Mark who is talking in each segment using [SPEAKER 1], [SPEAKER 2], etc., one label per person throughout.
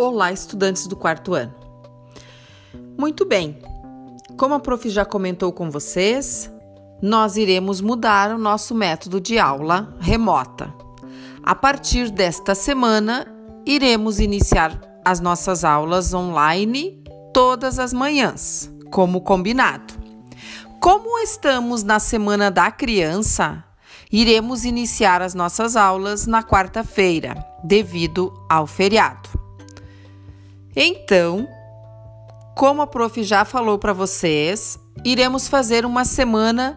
[SPEAKER 1] Olá, estudantes do quarto ano. Muito bem, como a prof já comentou com vocês, nós iremos mudar o nosso método de aula remota. A partir desta semana, iremos iniciar as nossas aulas online todas as manhãs, como combinado. Como estamos na Semana da Criança, iremos iniciar as nossas aulas na quarta-feira, devido ao feriado. Então, como a prof já falou para vocês, iremos fazer uma semana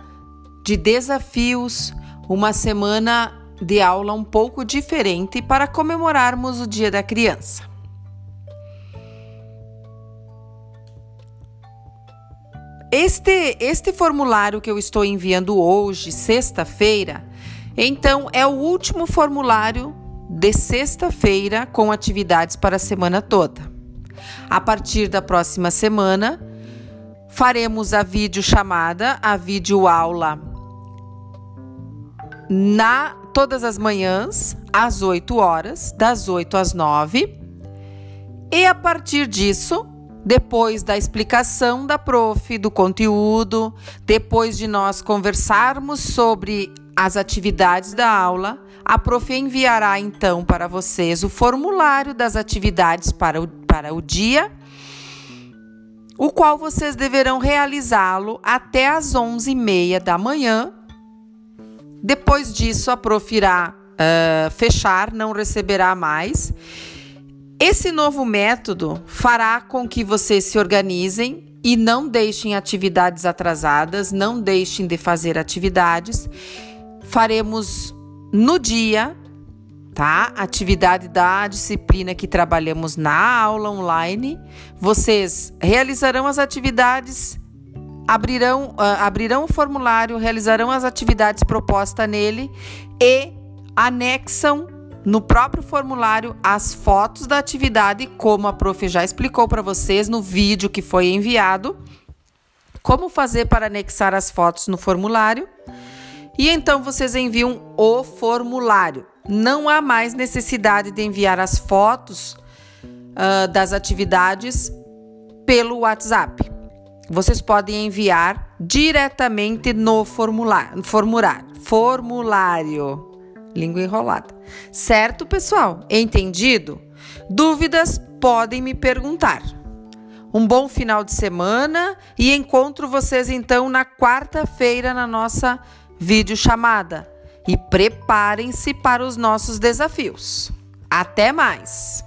[SPEAKER 1] de desafios, uma semana de aula um pouco diferente para comemorarmos o Dia da Criança. Este, este formulário que eu estou enviando hoje, sexta-feira, então é o último formulário de sexta-feira com atividades para a semana toda. A partir da próxima semana, faremos a videochamada, a videoaula na todas as manhãs, às 8 horas, das 8 às 9. E a partir disso, depois da explicação da prof, do conteúdo, depois de nós conversarmos sobre as atividades da aula, a prof enviará então para vocês o formulário das atividades para o, para o dia, o qual vocês deverão realizá-lo até às 11h30 da manhã. Depois disso, a prof irá uh, fechar, não receberá mais. Esse novo método fará com que vocês se organizem e não deixem atividades atrasadas, não deixem de fazer atividades. Faremos no dia, tá? Atividade da disciplina que trabalhamos na aula online. Vocês realizarão as atividades, abrirão, uh, abrirão o formulário, realizarão as atividades propostas nele e anexam no próprio formulário as fotos da atividade, como a prof já explicou para vocês no vídeo que foi enviado. Como fazer para anexar as fotos no formulário? E então vocês enviam o formulário. Não há mais necessidade de enviar as fotos uh, das atividades pelo WhatsApp. Vocês podem enviar diretamente no formulário. Formulário. Formulário. Língua enrolada. Certo, pessoal? Entendido? Dúvidas podem me perguntar. Um bom final de semana e encontro vocês então na quarta-feira na nossa videochamada. E preparem-se para os nossos desafios. Até mais!